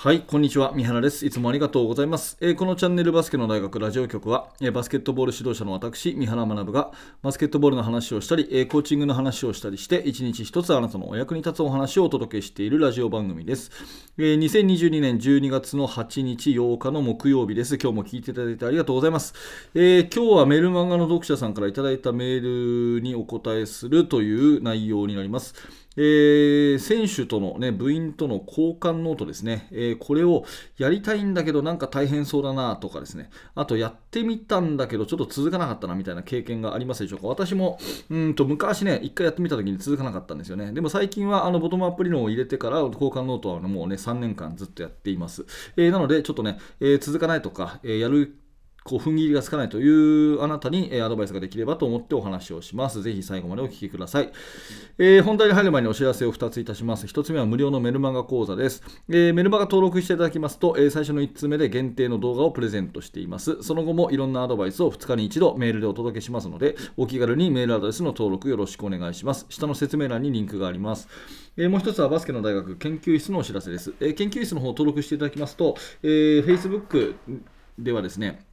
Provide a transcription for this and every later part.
はい、こんにちは。三原です。いつもありがとうございます。えー、このチャンネルバスケの大学ラジオ局は、えー、バスケットボール指導者の私、三原学がバスケットボールの話をしたり、えー、コーチングの話をしたりして、一日一つあなたのお役に立つお話をお届けしているラジオ番組です。え2022年12月の8日8日の木曜日です。今日も聞いていただいてありがとうございます。え今日はメルマガの読者さんからいただいたメールにお答えするという内容になります。えー、選手との、ね、部員との交換ノートですね、えー、これをやりたいんだけどなんか大変そうだなとかですね、あとやってみたんだけどちょっと続かなかったなみたいな経験がありますでしょうか。私もうんと昔ね、1回やってみた時に続かなかったんですよね。でも最近はあのボトムアップ理論を入れてから交換ノートはもうね3年間ずっとやっています。えー、なのでちょっとね、え続かないとか、えやるこう踏ん切りがつかないというあなたに、えアドバイスができればと思ってお話をします。ぜひ最後までお聞きください。えー、本題に入る前にお知らせを2ついたします。1つ目は無料のメルマガ講座です。えー、メルマガ登録していただきますと、えー、最初の1つ目で限定の動画をプレゼントしています。その後もいろんなアドバイスを2日に1度メールでお届けしますので、お気軽にメールアドレスの登録よろしくお願いします。下の説明欄にリンクがあります。えー、もう一つはバスケの大学研究室のお知らせです。え、研究室の方を登録していただきますと、え、Facebook ではですね、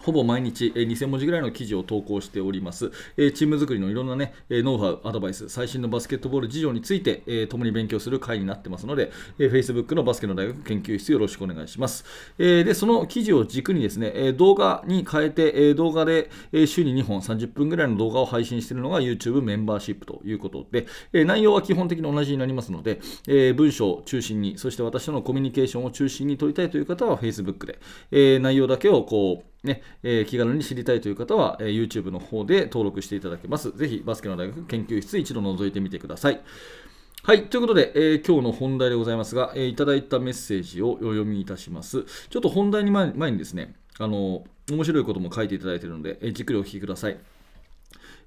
ほぼ毎日、え2000文字ぐらいの記事を投稿しております。えチーム作りのいろんなね、えノウハウ、アドバイス、最新のバスケットボール事情について、え共に勉強する会になってますので、え Facebook のバスケの大学研究室よろしくお願いします。えで、その記事を軸にですね、え動画に変えて、え動画で、え週に2本30分ぐらいの動画を配信しているのが YouTube メンバーシップということで、え内容は基本的に同じになりますので、え文章を中心に、そして私とのコミュニケーションを中心に取りたいという方は Facebook で、え内容だけをこう、ねえー、気軽に知りたいという方は、えー、YouTube の方で登録していただけます。ぜひバスケの大学研究室一度覗いてみてください。はい。ということで、えー、今日の本題でございますが、えー、いただいたメッセージをお読みいたします。ちょっと本題に前にですね、あの、面白いことも書いていただいているので、えー、じっくりお聞きください。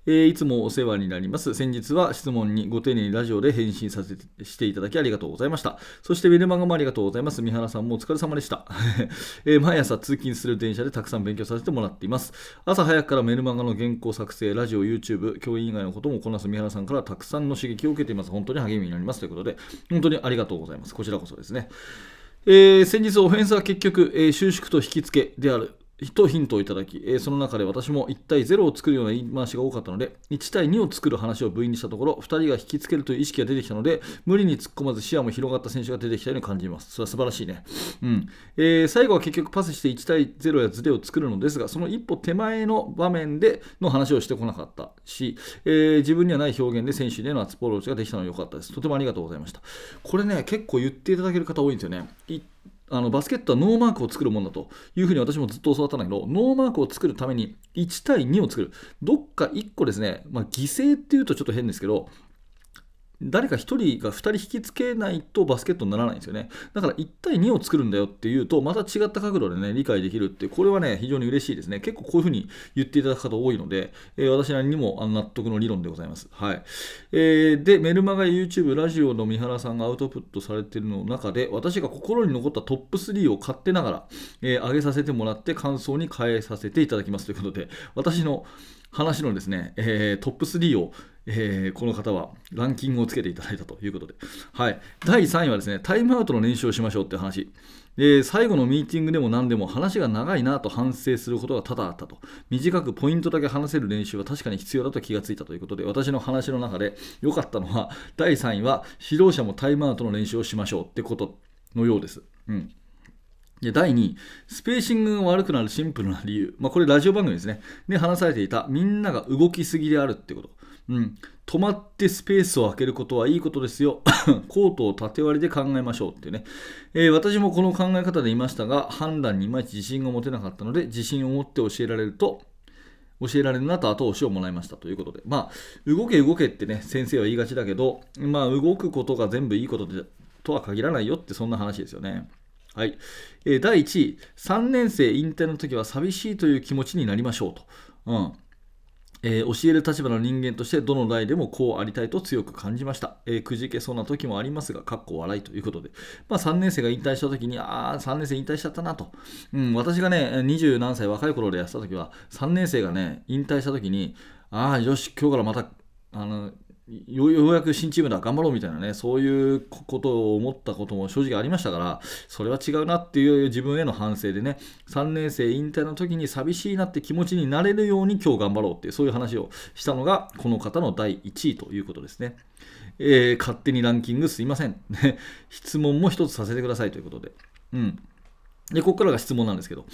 えー、いつもお世話になります。先日は質問にご丁寧にラジオで返信させてしていただきありがとうございました。そしてメルマガもありがとうございます。三原さんもお疲れ様でした。えー、毎朝通勤する電車でたくさん勉強させてもらっています。朝早くからメルマガの原稿作成、ラジオ、YouTube、教員以外のこともこなす三原さんからたくさんの刺激を受けています。本当に励みになります。ということで、本当にありがとうございます。こちらこそですね。えー、先日オフェンスは結局、えー、収縮と引き付けであるとヒントをいただき、その中で私も1対0を作るような言い回しが多かったので、1対2を作る話を部員にしたところ、2人が引きつけるという意識が出てきたので、無理に突っ込まず視野も広がった選手が出てきたように感じます。それは素晴らしいね。うんえー、最後は結局パスして1対0やズレを作るのですが、その一歩手前の場面での話をしてこなかったし、えー、自分にはない表現で選手へのアプローチができたのは良かったです。とてもありがとうございました。これね、結構言っていただける方多いんですよね。あのバスケットはノーマークを作るものだというふうに私もずっと教わったんだけど、ノーマークを作るために1対2を作る。どっか1個ですね、まあ、犠牲っていうとちょっと変ですけど、誰か1人が2人引きつけないとバスケットにならないんですよね。だから1対2を作るんだよっていうと、また違った角度でね、理解できるって、これはね、非常に嬉しいですね。結構こういうふうに言っていただく方多いので、えー、私なりにも納得の理論でございます。はい。えー、で、メルマガ、YouTube、ラジオの三原さんがアウトプットされてるの中で、私が心に残ったトップ3を買ってながら、えー、上げさせてもらって感想に変えさせていただきますということで、私の話のですね、えー、トップ3をえー、この方はランキングをつけていただいたということで、はい、第3位はですね、タイムアウトの練習をしましょうって話。で最後のミーティングでも何でも話が長いなと反省することが多々あったと。短くポイントだけ話せる練習は確かに必要だと気がついたということで、私の話の中で良かったのは、第3位は指導者もタイムアウトの練習をしましょうってことのようです。うんで第2位、スペーシングが悪くなるシンプルな理由、まあ、これラジオ番組ですね、で話されていたみんなが動きすぎであるってこと。うん、止まってスペースを空けることはいいことですよ。コートを縦割りで考えましょうってね、えー、私もこの考え方でいましたが、判断にいまいち自信が持てなかったので、自信を持って教えられると、教えられるなと後押しをもらいましたということで、まあ、動け動けってね、先生は言いがちだけど、まあ、動くことが全部いいことでとは限らないよってそんな話ですよね。はい。第1位、3年生引退の時は寂しいという気持ちになりましょうと。うん。えー、教える立場の人間としてどの代でもこうありたいと強く感じました。えー、くじけそうな時もありますが、かっこ笑いということで、まあ、3年生が引退した時に、ああ、3年生引退しちゃったなと。うん、私がね、20何歳若い頃でやってた時は、3年生がね、引退した時に、ああ、よし、今日からまた、あの、ようやく新チームだ頑張ろうみたいなねそういうことを思ったことも正直ありましたからそれは違うなっていう自分への反省でね3年生引退の時に寂しいなって気持ちになれるように今日頑張ろうってそういう話をしたのがこの方の第1位ということですね、えー、勝手にランキングすいません。質問も一つさせてくださいということで。うん。で、ここからが質問なんですけど、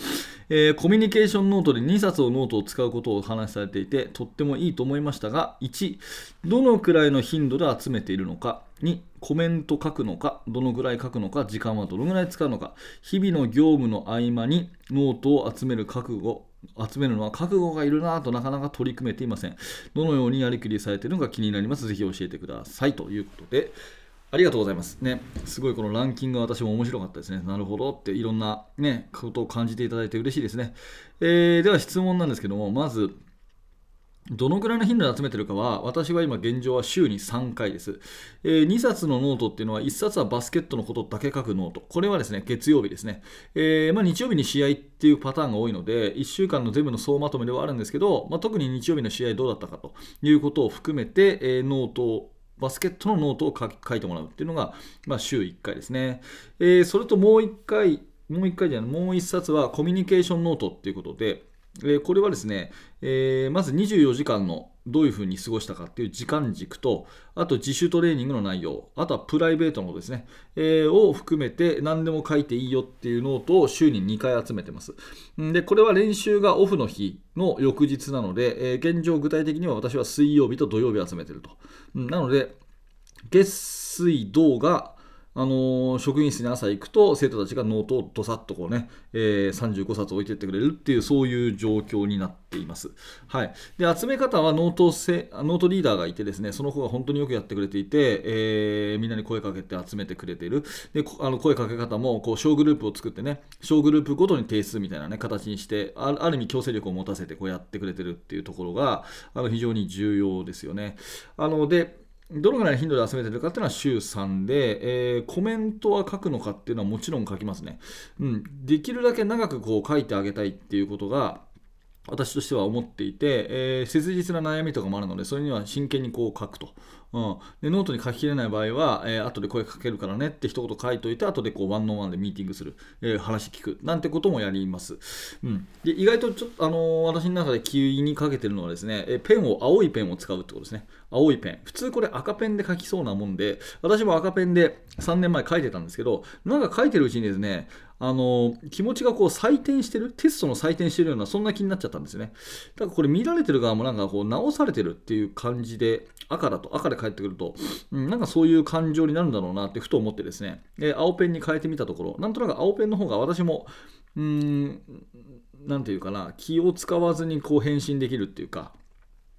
えー、コミュニケーションノートで2冊のノートを使うことをお話しされていて、とってもいいと思いましたが、1、どのくらいの頻度で集めているのか、2、コメント書くのか、どのくらい書くのか、時間はどのくらい使うのか、日々の業務の合間にノートを集める覚悟、集めるのは覚悟がいるなぁとなかなか取り組めていません。どのようにやりくりされているのか気になります。ぜひ教えてください。ということで、ありがとうございます。ね、すごいこのランキングが私も面白かったですね。なるほどっていろんなね、ことを感じていただいて嬉しいですね。えー、では質問なんですけども、まず、どのぐらいの頻度で集めてるかは、私は今現状は週に3回です。えー、2冊のノートっていうのは、1冊はバスケットのことだけ書くノート。これはですね、月曜日ですね。えー、まあ、日曜日に試合っていうパターンが多いので、1週間の全部の総まとめではあるんですけど、まあ、特に日曜日の試合どうだったかということを含めて、えー、ノートをバスケットのノートを書いてもらうっていうのが、まあ、週1回ですね。えー、それともう1回、もう1回じゃない、もう1冊はコミュニケーションノートっていうことで、え、これはですね、え、まず24時間のどういうふうに過ごしたかっていう時間軸と、あと自主トレーニングの内容、あとはプライベートのですね、えー、を含めて何でも書いていいよっていうノートを週に2回集めてます。で、これは練習がオフの日の翌日なので、えー、現状具体的には私は水曜日と土曜日集めてると。なので、月水土があの、職員室に朝行くと生徒たちがノートをどさっとこうね、えー、35冊置いてってくれるっていうそういう状況になっています。はい、で集め方はノートせノートリーダーがいてですねその子が本当によくやってくれていて、えー、みんなに声かけて集めてくれているであの声かけ方もこう小グループを作ってね小グループごとに提出みたいな、ね、形にしてある意味強制力を持たせてこうやってくれてるっていうところがあの非常に重要ですよね。あのでどのぐらいの頻度で集めてるかっていうのは週3で、えー、コメントは書くのかっていうのはもちろん書きますね。うん、できるだけ長くこう書いてあげたいっていうことが、私としては思っていて、えー、切実な悩みとかもあるので、それには真剣にこう書くと。うん、でノートに書ききれない場合は、えー、後で声かけるからねって一言書いといて、後でこうワンオンワンでミーティングする、えー、話聞くなんてこともやります。うん、で意外とちょっと、あのー、私の中で気にかけてるのはですね、え、ペンを、青いペンを使うってことですね。青いペン。普通これ赤ペンで書きそうなもんで、私も赤ペンで3年前書いてたんですけど、なんか書いてるうちにですね、あの気持ちがこう採点してる、テストの採点してるような、そんな気になっちゃったんですよね。だからこれ見られてる側もなんかこう直されてるっていう感じで、赤だと、赤で返ってくると、うん、なんかそういう感情になるんだろうなってふと思ってですね、え青ペンに変えてみたところ、なんとなく青ペンの方が私も、うん、なんて言うかな、気を使わずにこう返信できるっていうか、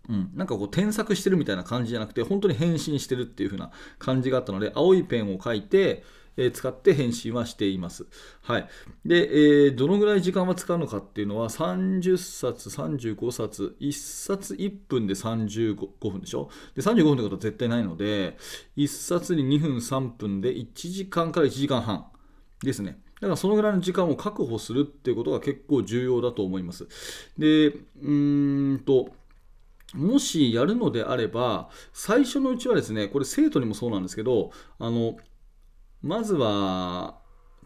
うん、なんかこう添削してるみたいな感じじゃなくて、本当に返信してるっていう風な感じがあったので、青いペンを書いて、え使って返信はしています。はい。で、え、どのぐらい時間は使うのかっていうのは、30冊、35冊、1冊1分で35分でしょ？で、35分ってことは絶対ないので、1冊に2分3分で1時間から1時間半ですね。だからそのぐらいの時間を確保するっていうことが結構重要だと思います。で、うーんと、もしやるのであれば、最初のうちはですね、これ生徒にもそうなんですけど、あの、まずは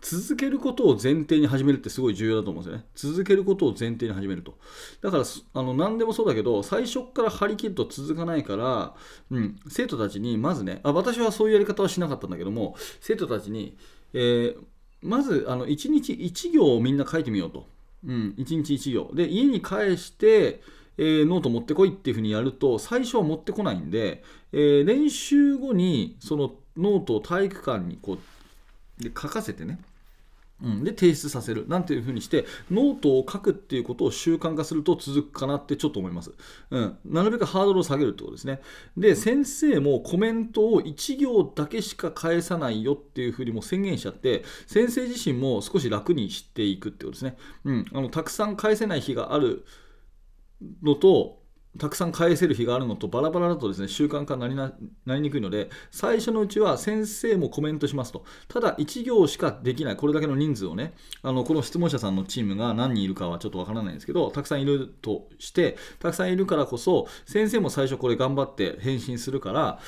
続けることを前提に始めるってすごい重要だと思うんですよね。続けることを前提に始めると。だから、あの何でもそうだけど、最初から張り切ると続かないから、うん、生徒たちにまずねあ、私はそういうやり方はしなかったんだけども、生徒たちに、えー、まずあの1日1行をみんな書いてみようと。うん、1日1行。で、家に帰して、えー、ノート持ってこいっていうふうにやると、最初は持ってこないんで、えー、練習後にそのノートを体育館にこうで書かせてね、うん、で提出させる。なんていうふうにしてノートを書くっていうことを習慣化すると続くかなってちょっと思います、うん、なるべくハードルを下げるってことですね。で先生もコメントを1行だけしか返さないよっていうふうにも宣言しちゃって先生自身も少し楽にしていくってことですね、うん、あのたくさん返せない日があるのとたくさん返せる日があるのとバラバラだとですね習慣化になりにくいので最初のうちは先生もコメントしますと。ただ1行しかできないこれだけの人数をねあのこの質問者さんのチームが何人いるかはちょっとわからないんですけどたくさんいるとしてたくさんいるからこそ先生も最初これ頑張って返信するから、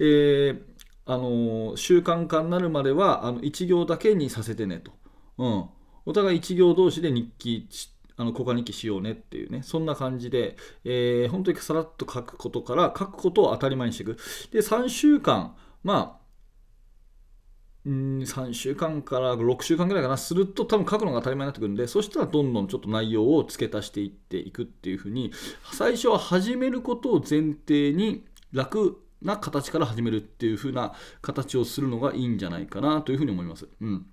えー、あの習慣化になるまではあの1行だけにさせてねと、うん、お互い1行同士で日記してあの交換日記しようねっていうね、そんな感じで、えー、本当にさらっと書くことから書くことを当たり前にしていく。で、3週間、まあ、ん3週間から6週間ぐらいかな、すると多分書くのが当たり前になってくるんで、そしたらどんどんちょっと内容を付け足していっていくっていうふうに、最初は始めることを前提に楽な形から始めるっていう風な形をするのがいいんじゃないかなというふうに思います。うん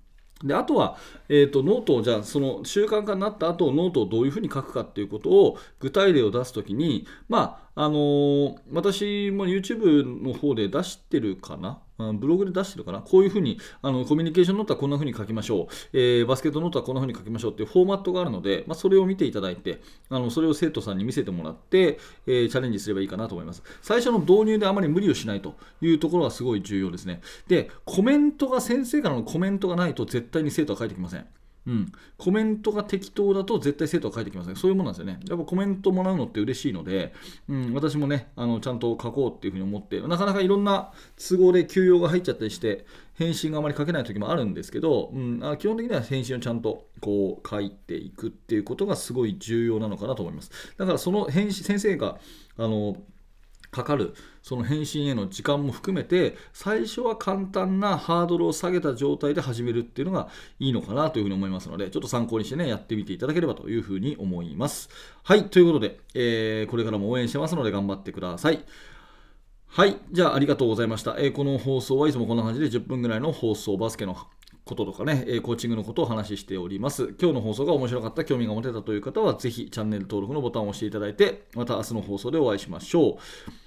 であとは、えーと、ノートをじゃあその習慣化になった後ノートをどういうふうに書くかっていうことを具体例を出すときに、まああのー、私も YouTube の方で出してるかなブログで出してるかな？こういうふうにあのコミュニケーションノートはこんなふうに書きましょう、えー、バスケットノートはこんなふうに書きましょうっていうフォーマットがあるので、まあ、それを見ていただいてあのそれを生徒さんに見せてもらって、えー、チャレンジすればいいかなと思います。最初の導入であまり無理をしないというところがすごい重要ですね。でコメントが先生からのコメントがないと絶対に生徒は書いてきません。うん、コメントが適当だと絶対生徒は書いてきません。そういうものなんですよね。やっぱコメントもらうのって嬉しいので、うん、私もね、あのちゃんと書こうっていうふうに思って、なかなかいろんな都合で休養が入っちゃったりして、返信があまり書けない時もあるんですけど、うん、あ基本的には返信をちゃんとこう書いていくっていうことがすごい重要なのかなと思います。だからその返信、先生が、あの、かかるその返信への時間も含めて最初は簡単なハードルを下げた状態で始めるっていうのがいいのかなというふうに思いますのでちょっと参考にしてねやってみていただければというふうに思いますはいということで、えー、これからも応援してますので頑張ってくださいはい。じゃあ、ありがとうございました。えー、この放送はいつもこんな感じで10分ぐらいの放送、バスケのこととかね、コーチングのことをお話ししております。今日の放送が面白かった、興味が持てたという方は、ぜひチャンネル登録のボタンを押していただいて、また明日の放送でお会いしましょう。